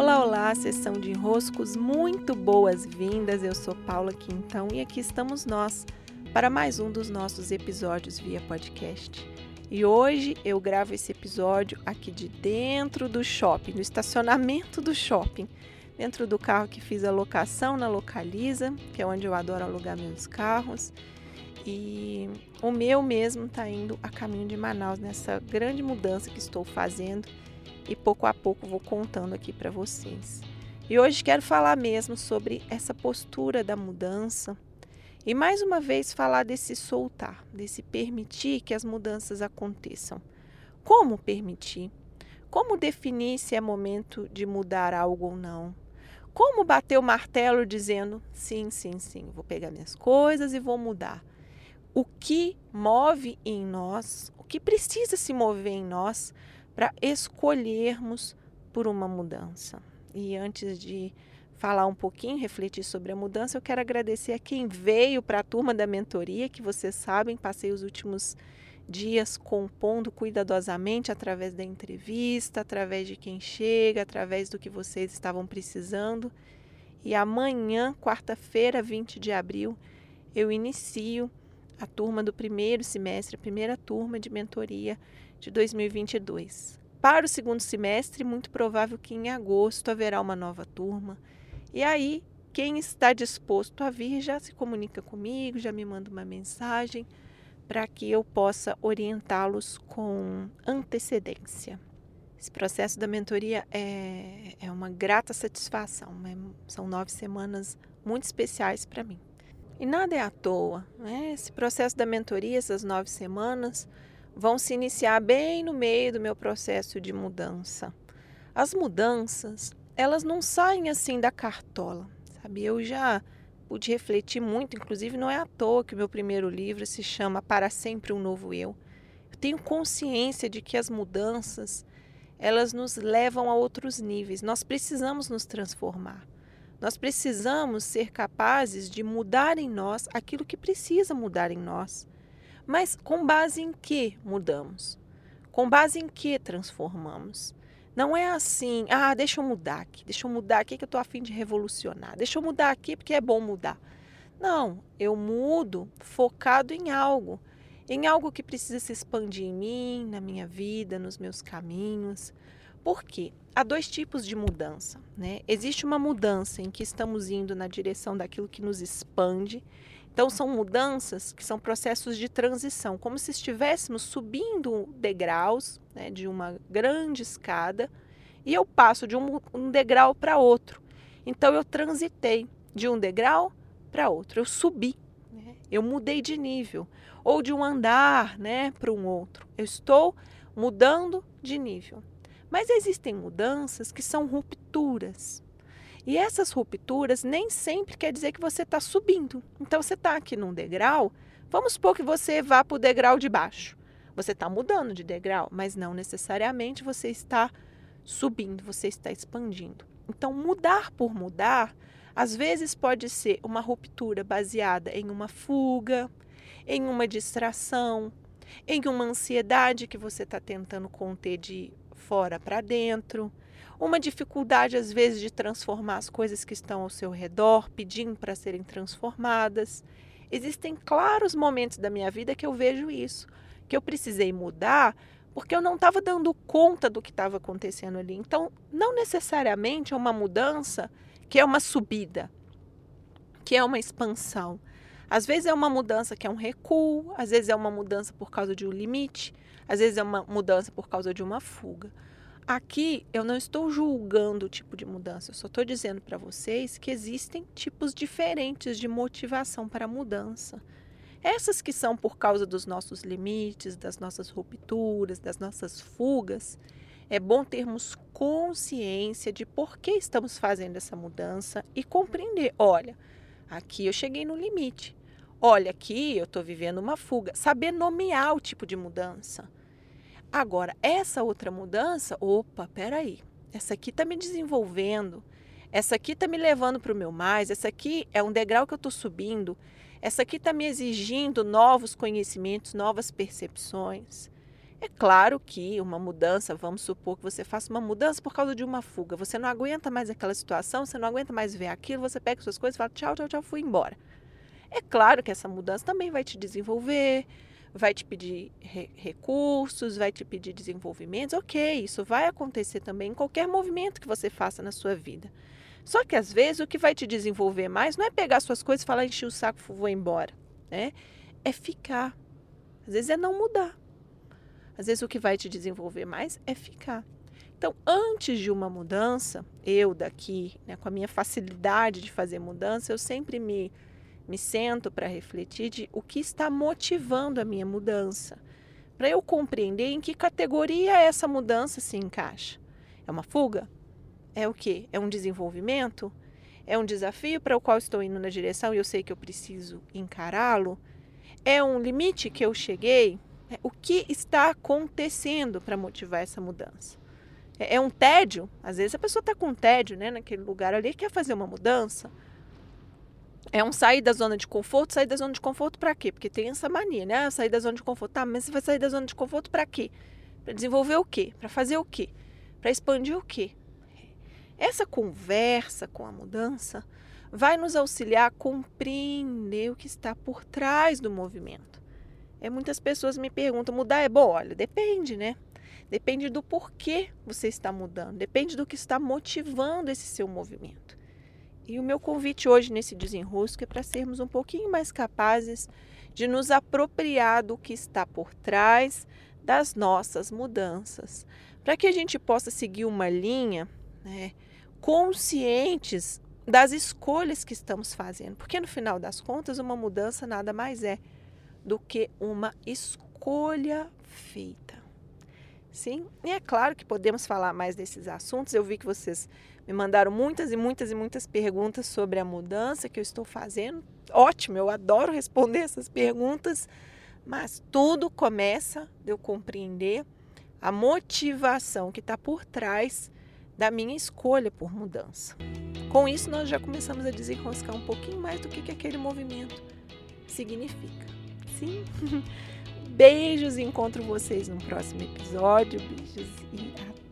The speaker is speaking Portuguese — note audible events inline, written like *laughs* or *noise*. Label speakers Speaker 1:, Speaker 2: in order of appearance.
Speaker 1: Olá, olá, sessão de enroscos, muito boas-vindas. Eu sou Paula Quintão e aqui estamos nós para mais um dos nossos episódios via podcast. E hoje eu gravo esse episódio aqui de dentro do shopping, no estacionamento do shopping, dentro do carro que fiz a locação na Localiza, que é onde eu adoro alugar meus carros. E o meu mesmo está indo a caminho de Manaus nessa grande mudança que estou fazendo e pouco a pouco vou contando aqui para vocês. E hoje quero falar mesmo sobre essa postura da mudança e mais uma vez falar desse soltar, desse permitir que as mudanças aconteçam. Como permitir? Como definir se é momento de mudar algo ou não? Como bater o martelo dizendo sim, sim, sim, vou pegar minhas coisas e vou mudar? O que move em nós, o que precisa se mover em nós para escolhermos por uma mudança. E antes de falar um pouquinho, refletir sobre a mudança, eu quero agradecer a quem veio para a turma da mentoria, que vocês sabem, passei os últimos dias compondo cuidadosamente através da entrevista, através de quem chega, através do que vocês estavam precisando. E amanhã, quarta-feira, 20 de abril, eu inicio a turma do primeiro semestre, a primeira turma de mentoria de 2022. Para o segundo semestre, muito provável que em agosto haverá uma nova turma. E aí, quem está disposto a vir já se comunica comigo, já me manda uma mensagem para que eu possa orientá-los com antecedência. Esse processo da mentoria é, é uma grata satisfação. Né? São nove semanas muito especiais para mim. E nada é à toa. Né? Esse processo da mentoria, essas nove semanas, vão se iniciar bem no meio do meu processo de mudança. As mudanças, elas não saem assim da cartola, sabe? Eu já pude refletir muito, inclusive não é à toa que o meu primeiro livro se chama Para Sempre um Novo Eu. Eu tenho consciência de que as mudanças, elas nos levam a outros níveis. Nós precisamos nos transformar. Nós precisamos ser capazes de mudar em nós aquilo que precisa mudar em nós. Mas com base em que mudamos? Com base em que transformamos? Não é assim, ah, deixa eu mudar aqui, deixa eu mudar aqui que eu estou afim de revolucionar, deixa eu mudar aqui porque é bom mudar. Não, eu mudo focado em algo, em algo que precisa se expandir em mim, na minha vida, nos meus caminhos. Por quê? Há dois tipos de mudança. Né? Existe uma mudança em que estamos indo na direção daquilo que nos expande então, são mudanças que são processos de transição, como se estivéssemos subindo degraus né, de uma grande escada e eu passo de um, um degrau para outro. Então, eu transitei de um degrau para outro, eu subi, né, eu mudei de nível, ou de um andar né, para um outro. Eu estou mudando de nível. Mas existem mudanças que são rupturas. E essas rupturas nem sempre quer dizer que você está subindo. Então, você está aqui num degrau, vamos supor que você vá para o degrau de baixo. Você está mudando de degrau, mas não necessariamente você está subindo, você está expandindo. Então, mudar por mudar, às vezes pode ser uma ruptura baseada em uma fuga, em uma distração, em uma ansiedade que você está tentando conter de fora para dentro uma dificuldade, às vezes, de transformar as coisas que estão ao seu redor, pedindo para serem transformadas. Existem claros momentos da minha vida que eu vejo isso, que eu precisei mudar porque eu não estava dando conta do que estava acontecendo ali. Então, não necessariamente é uma mudança que é uma subida, que é uma expansão. Às vezes é uma mudança que é um recuo, às vezes é uma mudança por causa de um limite, às vezes é uma mudança por causa de uma fuga. Aqui eu não estou julgando o tipo de mudança, eu só estou dizendo para vocês que existem tipos diferentes de motivação para a mudança. Essas que são por causa dos nossos limites, das nossas rupturas, das nossas fugas, é bom termos consciência de por que estamos fazendo essa mudança e compreender: olha, aqui eu cheguei no limite. Olha, aqui eu estou vivendo uma fuga. Saber nomear o tipo de mudança. Agora, essa outra mudança, opa, peraí, essa aqui está me desenvolvendo, essa aqui está me levando para o meu mais, essa aqui é um degrau que eu estou subindo, essa aqui está me exigindo novos conhecimentos, novas percepções. É claro que uma mudança, vamos supor que você faça uma mudança por causa de uma fuga. Você não aguenta mais aquela situação, você não aguenta mais ver aquilo, você pega suas coisas e fala tchau, tchau, tchau, fui embora. É claro que essa mudança também vai te desenvolver, vai te pedir re recursos, vai te pedir desenvolvimentos. Ok, isso vai acontecer também em qualquer movimento que você faça na sua vida. Só que às vezes o que vai te desenvolver mais não é pegar suas coisas e falar, encher o saco, vou embora. Né? É ficar. Às vezes é não mudar. Às vezes o que vai te desenvolver mais é ficar. Então, antes de uma mudança, eu daqui, né, com a minha facilidade de fazer mudança, eu sempre me, me sento para refletir de o que está motivando a minha mudança. Para eu compreender em que categoria essa mudança se encaixa. É uma fuga? É o quê? É um desenvolvimento? É um desafio para o qual estou indo na direção e eu sei que eu preciso encará-lo? É um limite que eu cheguei? É, o que está acontecendo para motivar essa mudança? É, é, um tédio? Às vezes a pessoa está com tédio né, naquele lugar ali quer fazer uma mudança. É um sair da zona de conforto. Sair da zona de conforto para quê? Porque tem essa mania, né? Ah, sair da zona de conforto. Tá, mas você vai sair da zona de conforto para quê? Para desenvolver o quê? Para fazer o quê? Para expandir o quê? Essa conversa com a mudança vai nos auxiliar a compreender o que está por trás do movimento. É, muitas pessoas me perguntam: mudar é bom? Olha, depende, né? Depende do porquê você está mudando, depende do que está motivando esse seu movimento. E o meu convite hoje nesse desenrosco é para sermos um pouquinho mais capazes de nos apropriar do que está por trás das nossas mudanças, para que a gente possa seguir uma linha né, conscientes das escolhas que estamos fazendo, porque no final das contas, uma mudança nada mais é do que uma escolha feita. Sim, e é claro que podemos falar mais desses assuntos. Eu vi que vocês me mandaram muitas e muitas e muitas perguntas sobre a mudança que eu estou fazendo. Ótimo, eu adoro responder essas perguntas, mas tudo começa de eu compreender a motivação que está por trás da minha escolha por mudança. Com isso, nós já começamos a desenroscar um pouquinho mais do que, que aquele movimento significa sim. *laughs* Beijos e encontro vocês no próximo episódio. Beijos e até.